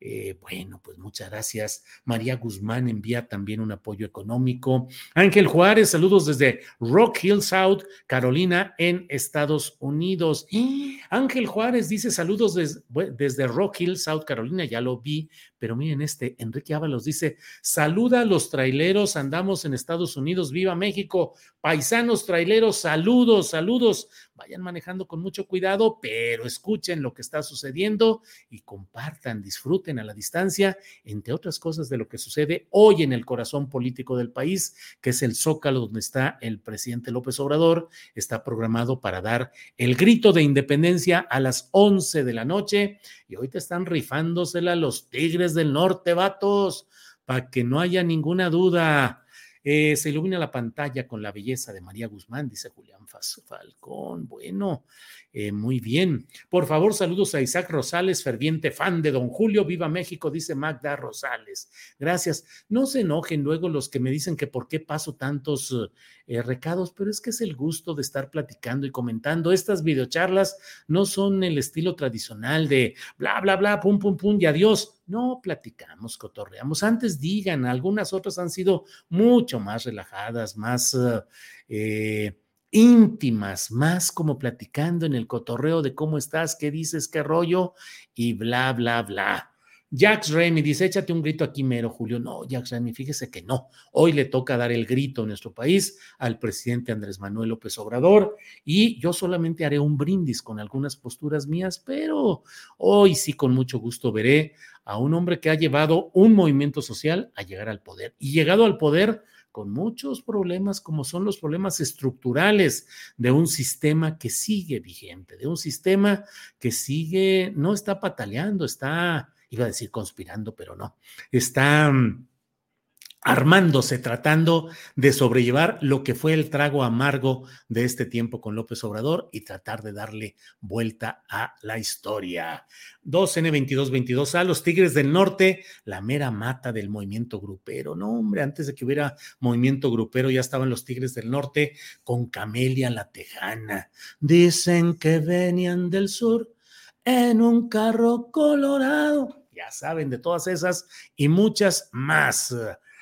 Eh, bueno, pues muchas gracias. María Guzmán envía también un apoyo económico. Ángel Juárez, saludos desde Rock Hill South, Carolina, en Estados Unidos. Ángel Juárez dice saludos desde Rock Hill, South Carolina, ya lo vi, pero miren este, Enrique Ábalos dice, saluda a los traileros, andamos en Estados Unidos, viva México, paisanos traileros, saludos, saludos, vayan manejando con mucho cuidado, pero escuchen lo que está sucediendo y compartan, disfruten a la distancia, entre otras cosas de lo que sucede hoy en el corazón político del país, que es el Zócalo donde está el presidente López Obrador, está programado para dar el grito de independencia a las 11 de la noche y hoy te están rifándosela los Tigres del Norte, vatos, para que no haya ninguna duda. Eh, se ilumina la pantalla con la belleza de María Guzmán, dice Julián Falcón. Bueno, eh, muy bien. Por favor, saludos a Isaac Rosales, ferviente fan de Don Julio. Viva México, dice Magda Rosales. Gracias. No se enojen luego los que me dicen que por qué paso tantos eh, recados, pero es que es el gusto de estar platicando y comentando. Estas videocharlas no son el estilo tradicional de bla, bla, bla, pum, pum, pum y adiós. No, platicamos, cotorreamos. Antes digan, algunas otras han sido mucho más relajadas, más... Eh, íntimas, más como platicando en el cotorreo de cómo estás, qué dices, qué rollo y bla, bla, bla. Jax Remy dice, échate un grito aquí mero, Julio. No, Jax Remy, fíjese que no. Hoy le toca dar el grito en nuestro país al presidente Andrés Manuel López Obrador y yo solamente haré un brindis con algunas posturas mías, pero hoy sí con mucho gusto veré a un hombre que ha llevado un movimiento social a llegar al poder. Y llegado al poder con muchos problemas como son los problemas estructurales de un sistema que sigue vigente, de un sistema que sigue, no está pataleando, está, iba a decir conspirando, pero no, está mm, armándose, tratando de sobrellevar lo que fue el trago amargo de este tiempo con López Obrador y tratar de darle vuelta a la historia. 2N2222 a los Tigres del Norte, la mera mata del movimiento grupero. No, hombre, antes de que hubiera movimiento grupero ya estaban los Tigres del Norte con Camelia la Tejana. Dicen que venían del sur en un carro colorado. Ya saben de todas esas y muchas más.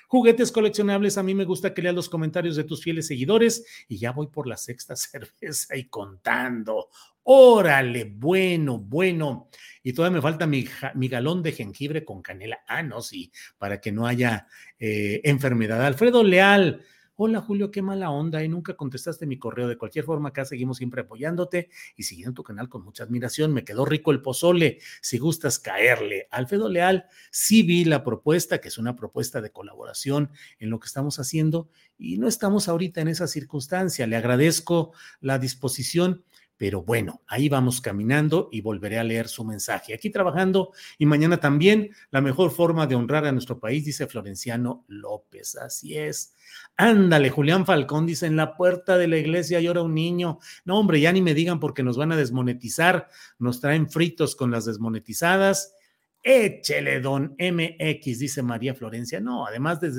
Juguetes coleccionables, a mí me gusta que leas los comentarios de tus fieles seguidores y ya voy por la sexta *laughs* cerveza y contando. Órale, bueno, bueno. Y todavía me falta mi, galón de jengibre con canela. Ah, no, sí, para que no haya eh, enfermedad. Alfredo Leal, Hola Julio, qué mala onda y nunca contestaste mi correo. De cualquier forma, acá seguimos siempre apoyándote y siguiendo tu canal con mucha admiración. Me quedó rico el pozole. Si gustas caerle. Alfredo Leal, sí vi la propuesta, que es una propuesta de colaboración en lo que estamos haciendo y no estamos ahorita en esa circunstancia. Le agradezco la disposición pero bueno, ahí vamos caminando y volveré a leer su mensaje. Aquí trabajando y mañana también la mejor forma de honrar a nuestro país, dice Florenciano López. Así es. Ándale, Julián Falcón dice, en la puerta de la iglesia llora un niño. No, hombre, ya ni me digan porque nos van a desmonetizar. Nos traen fritos con las desmonetizadas. Échele, don MX, dice María Florencia. No, además de,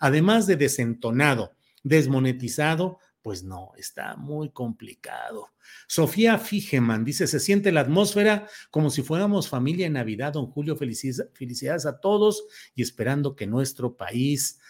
además de desentonado, desmonetizado, pues no, está muy complicado. Sofía Figeman dice, se siente la atmósfera como si fuéramos familia en Navidad, don Julio, felicidades a todos y esperando que nuestro país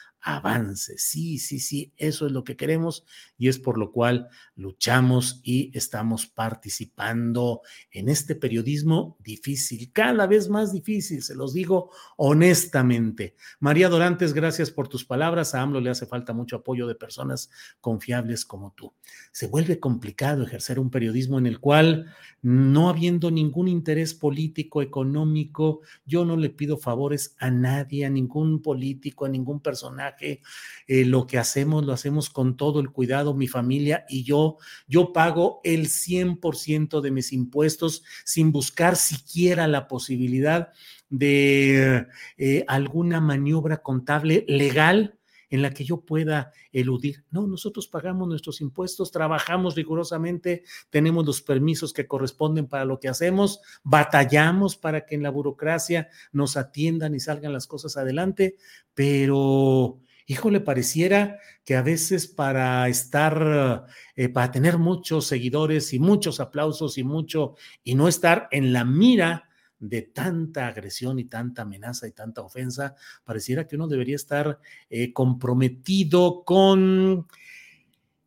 Sí, sí, sí, eso es lo que queremos y es por lo cual luchamos y estamos participando en este periodismo difícil, cada vez más difícil, se los digo honestamente. María Dorantes, gracias por tus palabras. A AMLO le hace falta mucho apoyo de personas confiables como tú. Se vuelve complicado ejercer un periodismo en el cual, no habiendo ningún interés político, económico, yo no le pido favores a nadie, a ningún político, a ningún personaje eh, lo que hacemos lo hacemos con todo el cuidado, mi familia y yo. Yo pago el 100% de mis impuestos sin buscar siquiera la posibilidad de eh, alguna maniobra contable legal en la que yo pueda eludir. No, nosotros pagamos nuestros impuestos, trabajamos rigurosamente, tenemos los permisos que corresponden para lo que hacemos, batallamos para que en la burocracia nos atiendan y salgan las cosas adelante, pero híjole, pareciera que a veces para estar, eh, para tener muchos seguidores y muchos aplausos y mucho, y no estar en la mira de tanta agresión y tanta amenaza y tanta ofensa, pareciera que uno debería estar eh, comprometido con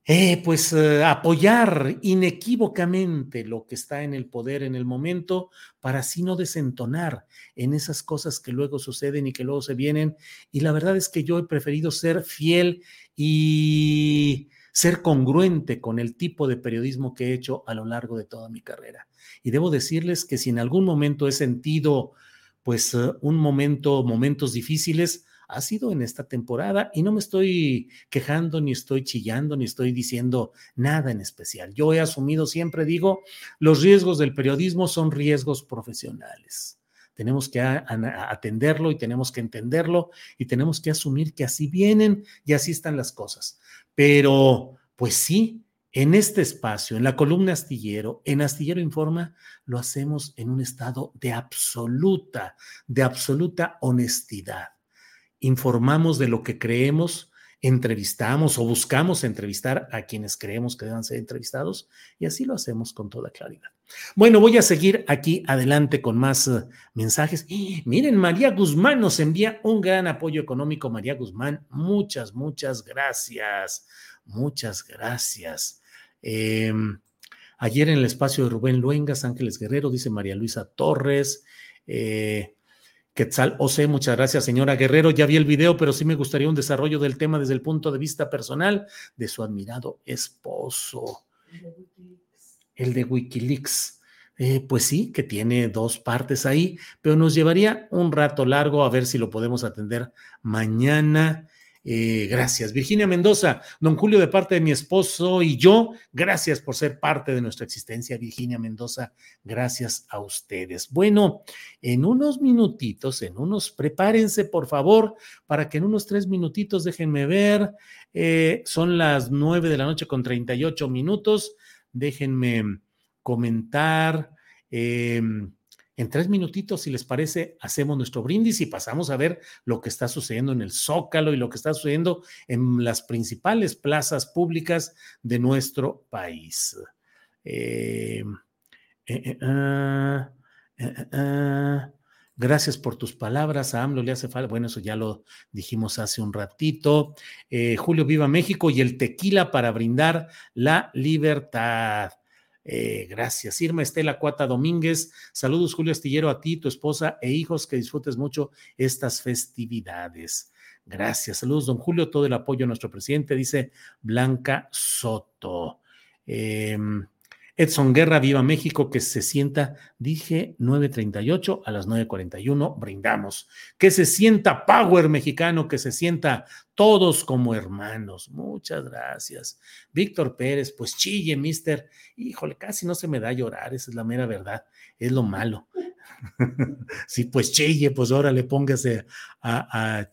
eh, pues eh, apoyar inequívocamente lo que está en el poder en el momento para así no desentonar en esas cosas que luego suceden y que luego se vienen. Y la verdad es que yo he preferido ser fiel y ser congruente con el tipo de periodismo que he hecho a lo largo de toda mi carrera. Y debo decirles que si en algún momento he sentido pues eh, un momento, momentos difíciles, ha sido en esta temporada y no me estoy quejando, ni estoy chillando, ni estoy diciendo nada en especial. Yo he asumido, siempre digo, los riesgos del periodismo son riesgos profesionales. Tenemos que atenderlo y tenemos que entenderlo y tenemos que asumir que así vienen y así están las cosas. Pero, pues sí, en este espacio, en la columna astillero, en Astillero Informa, lo hacemos en un estado de absoluta, de absoluta honestidad informamos de lo que creemos, entrevistamos o buscamos entrevistar a quienes creemos que deban ser entrevistados y así lo hacemos con toda claridad. Bueno, voy a seguir aquí adelante con más uh, mensajes. miren, María Guzmán nos envía un gran apoyo económico. María Guzmán, muchas, muchas gracias. Muchas gracias. Em, ayer en el espacio de Rubén Luengas, Ángeles Guerrero, dice María Luisa Torres. Eh, Quetzal Ose, muchas gracias, señora Guerrero. Ya vi el video, pero sí me gustaría un desarrollo del tema desde el punto de vista personal de su admirado esposo. El de Wikileaks. Eh, pues sí, que tiene dos partes ahí, pero nos llevaría un rato largo a ver si lo podemos atender mañana. Eh, gracias. Virginia Mendoza, don Julio, de parte de mi esposo y yo, gracias por ser parte de nuestra existencia. Virginia Mendoza, gracias a ustedes. Bueno, en unos minutitos, en unos, prepárense por favor, para que en unos tres minutitos déjenme ver. Eh, son las nueve de la noche con 38 minutos. Déjenme comentar. Eh, en tres minutitos, si les parece, hacemos nuestro brindis y pasamos a ver lo que está sucediendo en el Zócalo y lo que está sucediendo en las principales plazas públicas de nuestro país. Eh, eh, eh, ah, ah, gracias por tus palabras. A AMLO le hace falta. Bueno, eso ya lo dijimos hace un ratito. Julio Viva México y el tequila para brindar la libertad. Eh, gracias. Irma Estela Cuata Domínguez. Saludos, Julio Astillero, a ti, tu esposa e hijos, que disfrutes mucho estas festividades. Gracias. Saludos, don Julio, todo el apoyo a nuestro presidente, dice Blanca Soto. Em, Edson Guerra, Viva México, que se sienta, dije 9.38 a las 9.41, brindamos. Que se sienta Power mexicano, que se sienta todos como hermanos. Muchas gracias. Víctor Pérez, pues chille, mister. Híjole, casi no se me da llorar, esa es la mera verdad, es lo malo. *laughs* sí, pues chille, pues órale, póngase a,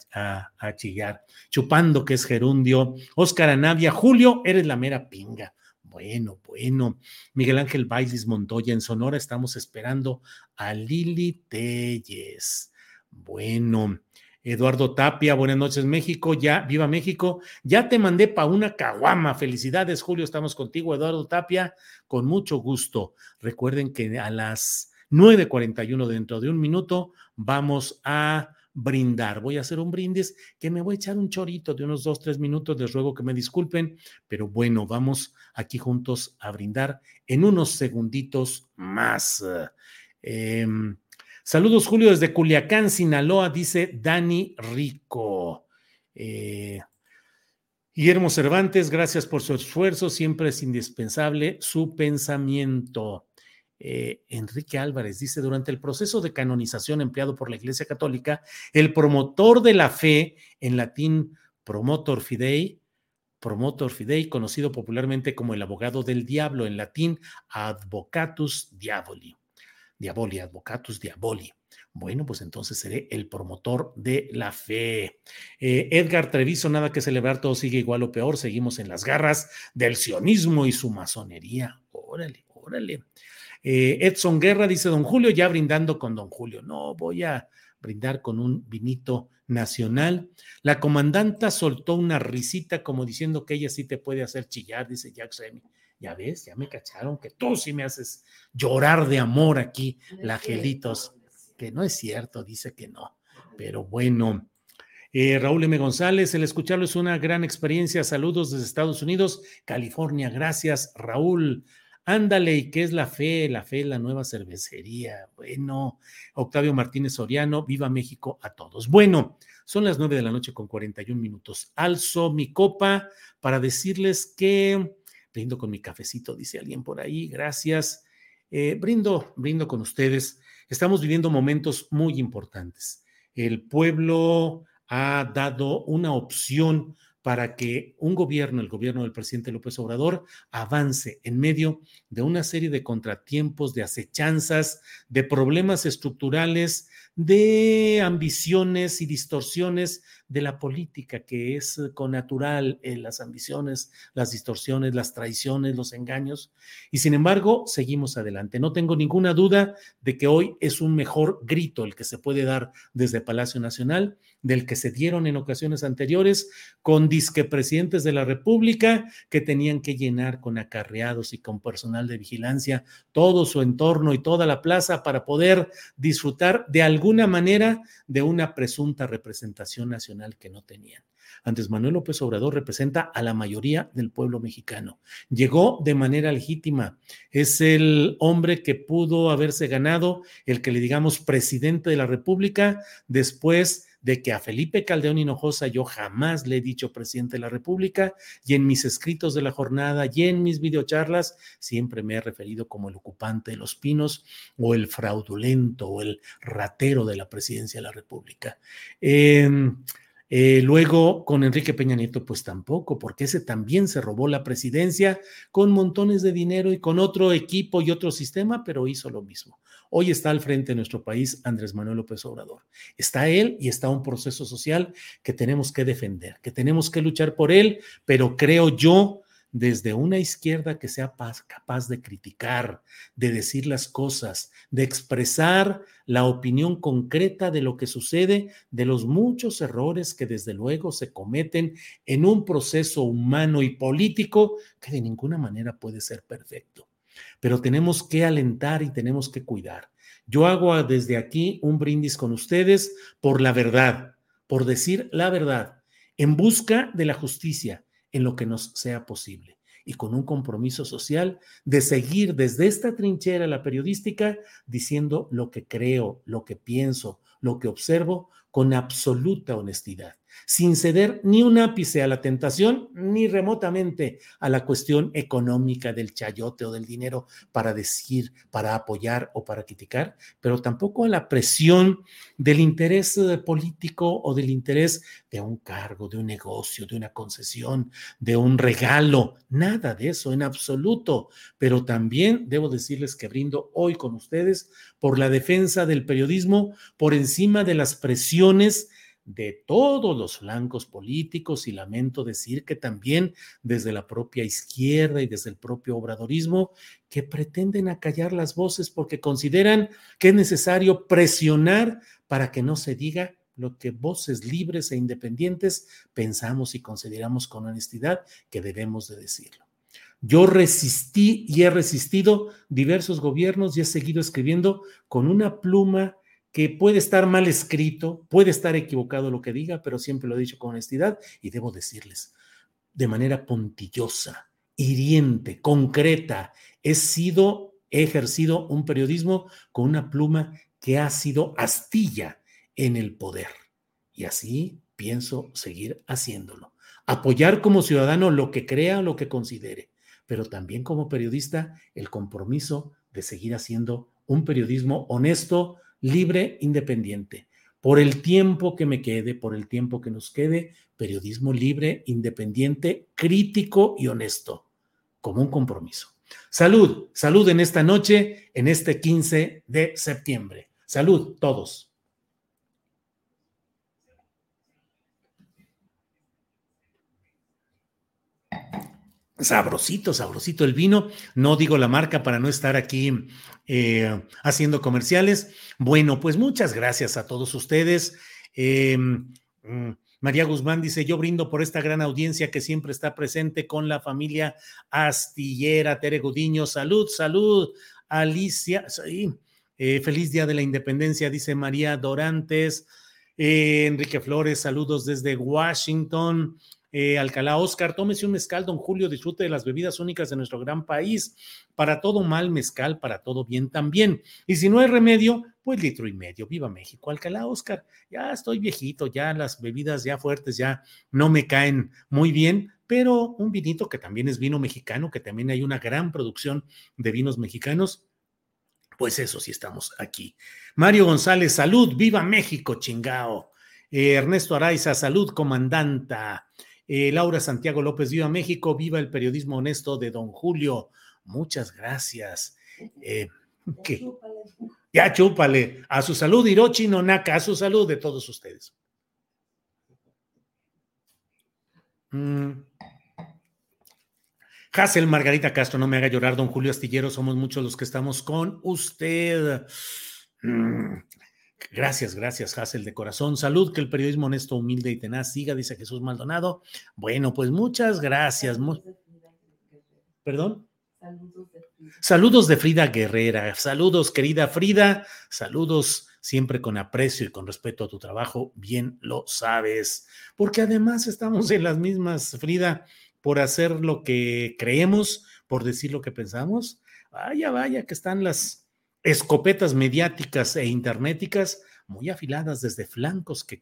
chillar. Chupando, que es gerundio. Óscar Anavia, Julio, eres la mera pinga. Bueno, bueno. Miguel Ángel Bailis Montoya en Sonora, estamos esperando a Lili Telles. Bueno. Eduardo Tapia, buenas noches México, ya, viva México, ya te mandé para una caguama, felicidades Julio, estamos contigo Eduardo Tapia, con mucho gusto. Recuerden que a las 9.41 dentro de un minuto vamos a brindar. Voy a hacer un brindis que me voy a echar un chorito de unos dos, tres minutos. Les ruego que me disculpen, pero bueno, vamos aquí juntos a brindar en unos segunditos más. Em, saludos, Julio, desde Culiacán, Sinaloa, dice Dani Rico. Eh, Guillermo Cervantes, gracias por su esfuerzo. Siempre es indispensable su pensamiento. Eh, Enrique Álvarez dice, durante el proceso de canonización empleado por la Iglesia Católica, el promotor de la fe, en latín promotor fidei, promotor fidei, conocido popularmente como el abogado del diablo, en latín advocatus diaboli, diaboli, advocatus diaboli. Bueno, pues entonces seré el promotor de la fe. Eh, Edgar Treviso, nada que celebrar, todo sigue igual o peor, seguimos en las garras del sionismo y su masonería. Órale, órale. Eh, Edson Guerra dice, don Julio, ya brindando con don Julio. No, voy a brindar con un vinito nacional. La comandanta soltó una risita como diciendo que ella sí te puede hacer chillar, dice Jack Remy. Ya ves, ya me cacharon que tú sí me haces llorar de amor aquí, la Gelitos. Que no es cierto, dice que no. Pero bueno, Eh, Raúl M. González, el escucharlo es una gran experiencia. Saludos desde Estados Unidos, California. Gracias, Raúl. Ándale, ¿y qué es la fe? La fe la nueva cervecería. Bueno, Octavio Martínez Soriano, viva México a todos. Bueno, son las nueve de la noche con 41 minutos. Alzo mi copa para decirles que brindo con mi cafecito, dice alguien por ahí. Gracias. Eh, brindo, brindo con ustedes. Estamos viviendo momentos muy importantes. El pueblo ha dado una opción para que un gobierno, el gobierno del presidente López Obrador, avance en medio de una serie de contratiempos, de acechanzas, de problemas estructurales, de ambiciones y distorsiones de la política, que es connatural en las ambiciones, las distorsiones, las traiciones, los engaños. Y sin embargo, seguimos adelante. No tengo ninguna duda de que hoy es un mejor grito el que se puede dar desde Palacio Nacional del que se dieron en ocasiones anteriores con disque presidentes de la República que tenían que llenar con acarreados y con personal de vigilancia todo su entorno y toda la plaza para poder disfrutar de alguna manera de una presunta representación nacional que no tenían. Antes Manuel López Obrador representa a la mayoría del pueblo mexicano. Llegó de manera legítima. Es el hombre que pudo haberse ganado el que le digamos presidente de la República después de que a Felipe Caldeón Hinojosa yo jamás le he dicho presidente de la República y en mis escritos de la jornada y en mis videocharlas siempre me he referido como el ocupante de los pinos o el fraudulento o el ratero de la presidencia de la República. Em, eh, luego con Enrique Peña Nieto, pues tampoco, porque ese también se robó la presidencia con montones de dinero y con otro equipo y otro sistema, pero hizo lo mismo. Hoy está al frente de nuestro país Andrés Manuel López Obrador. Está él y está un proceso social que tenemos que defender, que tenemos que luchar por él, pero creo yo desde una izquierda que sea capaz de criticar, de decir las cosas, de expresar la opinión concreta de lo que sucede, de los muchos errores que desde luego se cometen en un proceso humano y político que de ninguna manera puede ser perfecto pero tenemos que alentar y tenemos que cuidar. Yo hago desde aquí un brindis con ustedes por la verdad, por decir la verdad, en busca de la justicia en lo que nos sea posible. Y con un compromiso social de seguir desde esta trinchera la periodística diciendo lo que creo, lo que pienso, lo que observo con absoluta honestidad sin ceder ni un ápice a la tentación, ni remotamente a la cuestión económica del chayote o del dinero para decir, para apoyar o para criticar, pero tampoco a la presión del interés eh, político o del interés de un cargo, de un negocio, de una concesión, de un regalo, nada de eso en absoluto. Pero también debo decirles que brindo hoy con ustedes por la defensa del periodismo por encima de las presiones de todos los flancos políticos y lamento decir que también desde la propia izquierda y desde el propio obradorismo que pretenden acallar las voces porque consideran que es necesario presionar para que no se diga lo que voces libres e independientes pensamos y consideramos con honestidad que debemos de decirlo. Yo resistí y he resistido diversos gobiernos y he seguido escribiendo con una pluma que puede estar mal escrito, puede estar equivocado lo que diga, pero siempre lo he dicho con honestidad y debo decirles, de manera puntillosa, hiriente, concreta, he sido, he ejercido un periodismo con una pluma que ha sido astilla en el poder. Y así pienso seguir haciéndolo. Apoyar como ciudadano lo que crea, lo que considere, pero también como periodista el compromiso de seguir haciendo un periodismo honesto, libre, independiente. Por el tiempo que me quede, por el tiempo que nos quede, periodismo libre, independiente, crítico y honesto, como un compromiso. Salud, salud en esta noche, en este 15 de septiembre. Salud, todos. Sabrosito, sabrosito el vino. No digo la marca para no estar aquí eh, haciendo comerciales. Bueno, pues muchas gracias a todos ustedes. Em, mm, María Guzmán dice, yo brindo por esta gran audiencia que siempre está presente con la familia astillera. Tere Gudiño, salud, salud. Alicia, eh, feliz día de la independencia, dice María Dorantes. Eh, Enrique Flores, saludos desde Washington. Eh, Alcalá Oscar, tómese un mezcal, don Julio, disfrute de las bebidas únicas de nuestro gran país. Para todo mal, mezcal, para todo bien también. Y si no hay remedio, pues litro y medio. Viva México. Alcalá Oscar, ya estoy viejito, ya las bebidas ya fuertes ya no me caen muy bien, pero un vinito que también es vino mexicano, que también hay una gran producción de vinos mexicanos. Pues eso sí estamos aquí. Mario González, salud, viva México, chingao. Eh, Ernesto Araiza, salud, comandanta. Eh, Laura Santiago López, viva México, viva el periodismo honesto de don Julio. Muchas gracias. Eh, Ya chúpale. A su salud, Hirochi Nonaka, a su salud de todos ustedes. Mm. Hassel Margarita Castro, no me haga llorar, don Julio Astillero, somos muchos los que estamos con usted. Mm. Gracias, gracias, Hassel, de corazón. Salud, que el periodismo honesto, humilde y tenaz siga, dice Jesús Maldonado. Bueno, pues muchas gracias. ¿Perdón? Saludos de Frida Guerrera. Saludos, querida Frida. Saludos siempre con aprecio y con respeto a tu trabajo. Bien lo sabes. Porque además estamos en las mismas, Frida, por hacer lo que creemos, por decir lo que pensamos. Vaya, vaya, que están las escopetas mediáticas e internéticas muy afiladas desde flancos que,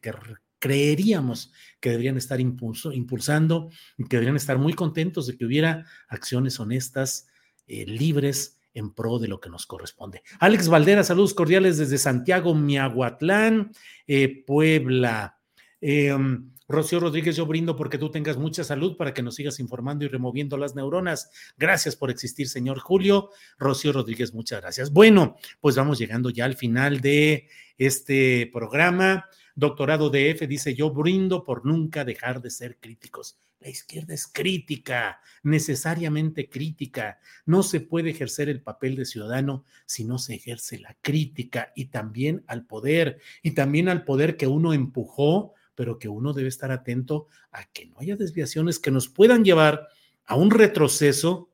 creeríamos que deberían estar impulsando y que deberían estar muy contentos de que hubiera acciones honestas, eh, libres en pro de lo que nos corresponde. Alex Valdera, saludos cordiales desde Santiago, Miahuatlán, eh, Puebla. Em, Rocío Rodríguez, yo brindo porque tú tengas mucha salud para que nos sigas informando y removiendo las neuronas. Gracias por existir, señor Julio. Rocío Rodríguez, muchas gracias. Bueno, pues vamos llegando ya al final de este programa. Doctorado de dice, yo brindo por nunca dejar de ser críticos. La izquierda es crítica, necesariamente crítica. No se puede ejercer el papel de ciudadano si no se ejerce la crítica y también al poder, y también al poder que uno empujó pero que uno debe estar atento a que no haya desviaciones que nos puedan llevar a un retroceso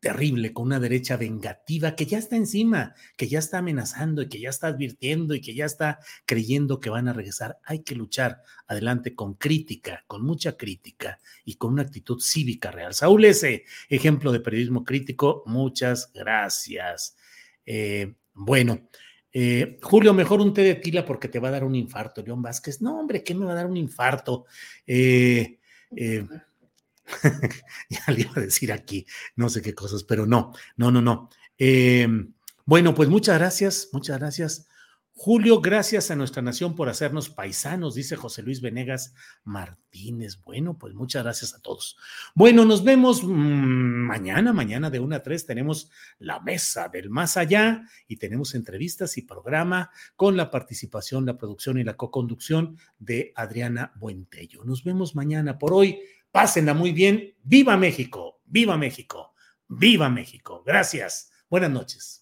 terrible con una derecha vengativa que ya está encima, que ya está amenazando y que ya está advirtiendo y que ya está creyendo que van a regresar. Hay que luchar adelante con crítica, con mucha crítica y con una actitud cívica real. Saúl, ese ejemplo de periodismo crítico, muchas gracias. Eh, bueno, eh, Julio, mejor un té de tila porque te va a dar un infarto. León Vázquez, no, hombre, ¿qué me va a dar un infarto? Eh, eh, *laughs* ya le iba a decir aquí, no sé qué cosas, pero no, no, no, no. bueno, pues muchas gracias, muchas gracias. Julio, gracias a nuestra nación por hacernos paisanos, dice José Luis Venegas Martínez. Bueno, pues muchas gracias a todos. Bueno, nos vemos mm, mañana, mañana de 1 a 3 tenemos la mesa del más allá y tenemos entrevistas y programa con la participación, la producción y la co-conducción de Adriana Buentello. Nos vemos mañana. Por hoy, pásenla muy bien. ¡Viva México! ¡Viva México! ¡Viva México! Gracias. Buenas noches.